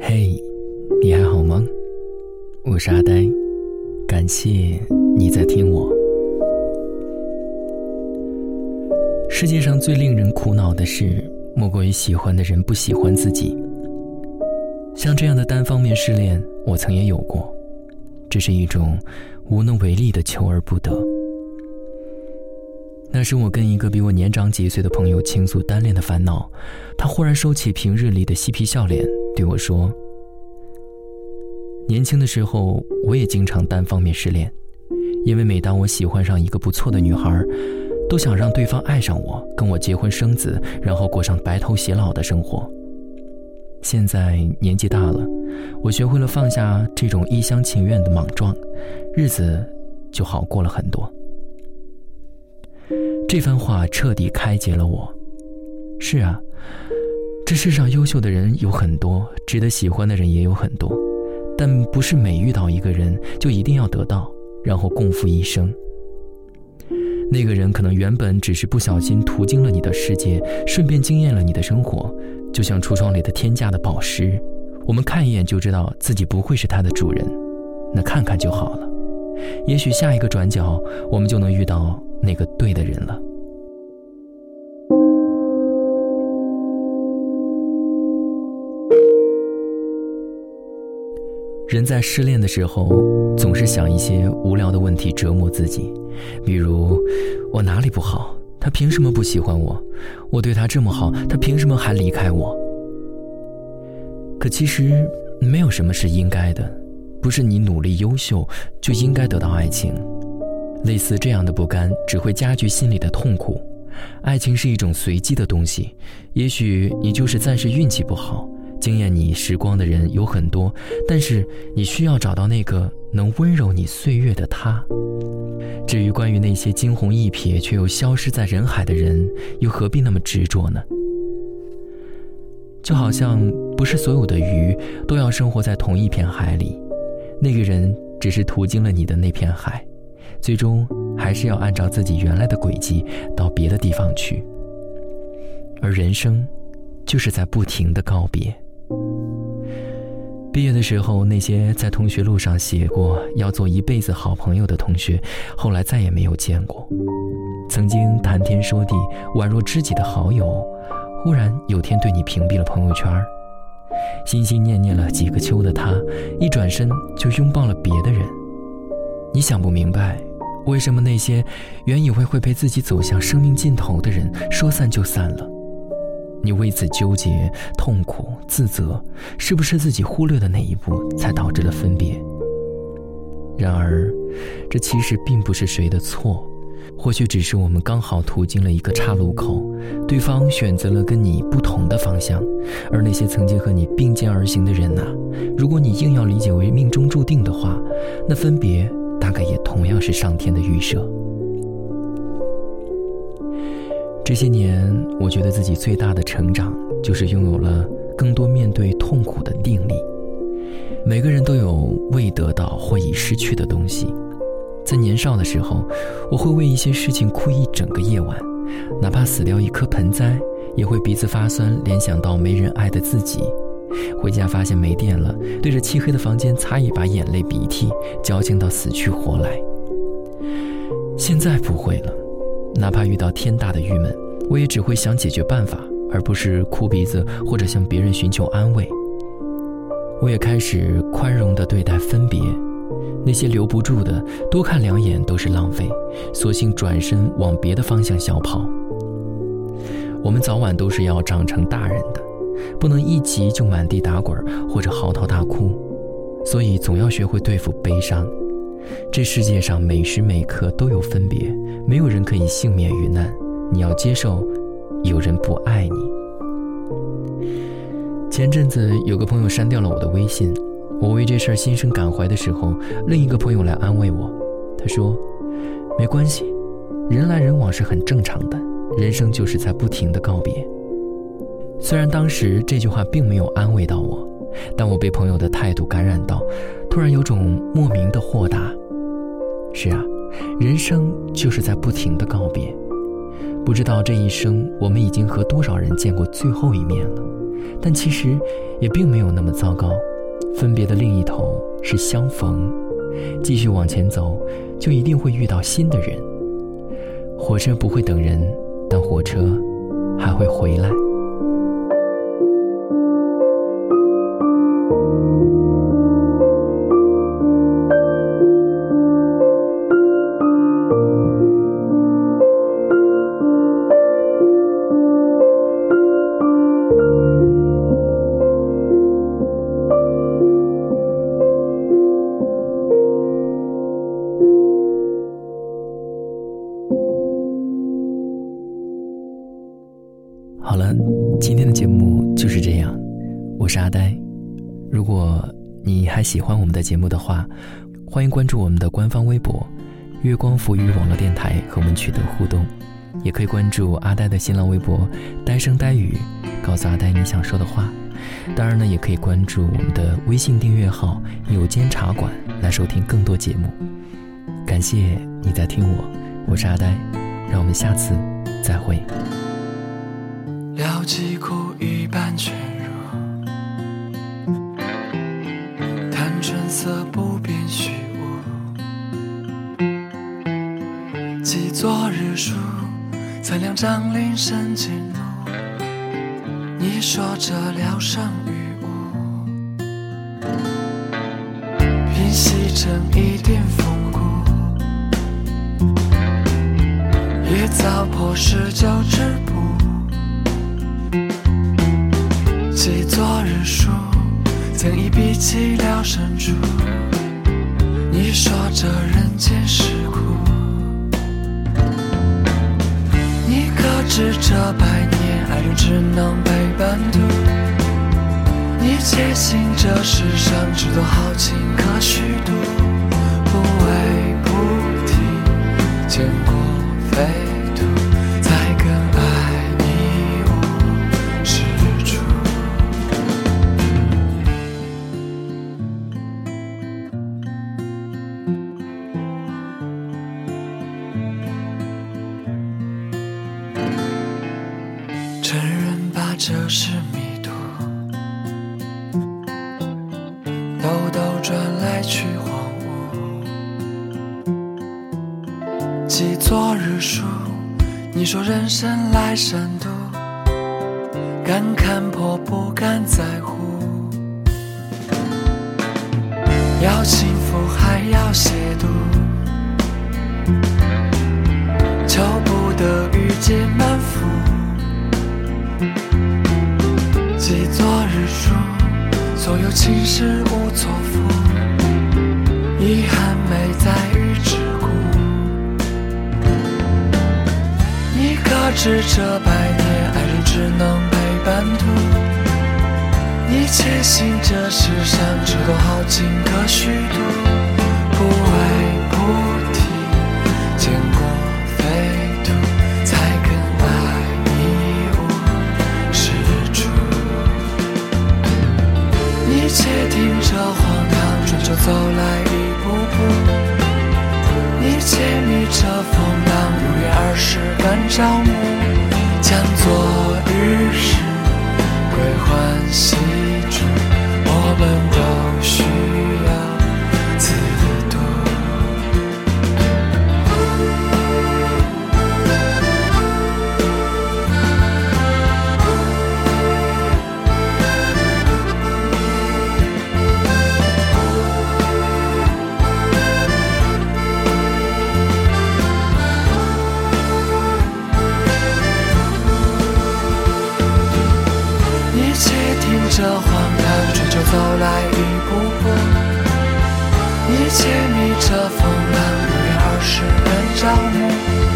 嘿，你还好吗？我是阿呆，感谢你在听我。世界上最令人苦恼的事，莫过于喜欢的人不喜欢自己。像这样的单方面失恋，我曾也有过，这是一种无能为力的求而不得。那时我跟一个比我年长几岁的朋友倾诉单恋的烦恼，他忽然收起平日里的嬉皮笑脸，对我说：“年轻的时候，我也经常单方面失恋，因为每当我喜欢上一个不错的女孩。”都想让对方爱上我，跟我结婚生子，然后过上白头偕老的生活。现在年纪大了，我学会了放下这种一厢情愿的莽撞，日子就好过了很多。这番话彻底开解了我。是啊，这世上优秀的人有很多，值得喜欢的人也有很多，但不是每遇到一个人就一定要得到，然后共赴一生。那个人可能原本只是不小心途经了你的世界，顺便惊艳了你的生活，就像橱窗里的天价的宝石，我们看一眼就知道自己不会是它的主人，那看看就好了。也许下一个转角，我们就能遇到那个对的人了。人在失恋的时候，总是想一些无聊的问题折磨自己，比如我哪里不好，他凭什么不喜欢我？我对他这么好，他凭什么还离开我？可其实没有什么是应该的，不是你努力优秀就应该得到爱情。类似这样的不甘，只会加剧心里的痛苦。爱情是一种随机的东西，也许你就是暂时运气不好。惊艳你时光的人有很多，但是你需要找到那个能温柔你岁月的他。至于关于那些惊鸿一瞥却又消失在人海的人，又何必那么执着呢？就好像不是所有的鱼都要生活在同一片海里，那个人只是途经了你的那片海，最终还是要按照自己原来的轨迹到别的地方去。而人生，就是在不停的告别。毕业的时候，那些在同学录上写过要做一辈子好朋友的同学，后来再也没有见过。曾经谈天说地、宛若知己的好友，忽然有天对你屏蔽了朋友圈。心心念念了几个秋的他，一转身就拥抱了别的人。你想不明白，为什么那些原以为会陪自己走向生命尽头的人，说散就散了。你为此纠结、痛苦、自责，是不是自己忽略的那一步才导致了分别？然而，这其实并不是谁的错，或许只是我们刚好途经了一个岔路口，对方选择了跟你不同的方向。而那些曾经和你并肩而行的人呐，如果你硬要理解为命中注定的话，那分别大概也同样是上天的预设。这些年，我觉得自己最大的成长，就是拥有了更多面对痛苦的定力。每个人都有未得到或已失去的东西，在年少的时候，我会为一些事情哭一整个夜晚，哪怕死掉一颗盆栽，也会鼻子发酸，联想到没人爱的自己。回家发现没电了，对着漆黑的房间擦一把眼泪鼻涕，矫情到死去活来。现在不会了。哪怕遇到天大的郁闷，我也只会想解决办法，而不是哭鼻子或者向别人寻求安慰。我也开始宽容地对待分别，那些留不住的，多看两眼都是浪费，索性转身往别的方向小跑。我们早晚都是要长成大人的，不能一急就满地打滚或者嚎啕大哭，所以总要学会对付悲伤。这世界上每时每刻都有分别，没有人可以幸免于难。你要接受，有人不爱你。前阵子有个朋友删掉了我的微信，我为这事儿心生感怀的时候，另一个朋友来安慰我，他说：“没关系，人来人往是很正常的，人生就是在不停的告别。”虽然当时这句话并没有安慰到我。但我被朋友的态度感染到，突然有种莫名的豁达。是啊，人生就是在不停的告别，不知道这一生我们已经和多少人见过最后一面了，但其实也并没有那么糟糕。分别的另一头是相逢，继续往前走，就一定会遇到新的人。火车不会等人，但火车还会回来。我是阿呆。如果你还喜欢我们的节目的话，欢迎关注我们的官方微博“月光浮语网络电台”和我们取得互动。也可以关注阿呆的新浪微博“呆声呆语”，告诉阿呆你想说的话。当然呢，也可以关注我们的微信订阅号“有间茶馆”来收听更多节目。感谢你在听我，我是阿呆，让我们下次再会。了几苦一半全入，书，曾两张林深尽怒。你说这聊胜于无，凭细成一点风骨，也早破十九之谱。记昨日书，曾一笔记了深处。你说这人间事是，这百年爱人只能陪伴途？你坚信这世上只多豪情可虚度，不为菩提，见过飞这是迷途，兜兜转来去荒芜。记昨日书，你说人生来善妒，敢看破不敢在乎。要幸福还要亵渎，所有情事无错付，遗憾没在于桎梏。你可知这百年爱人只能陪伴途？你坚信这世上只多好情可虚度，遮风挡雨，淋儿时的少年。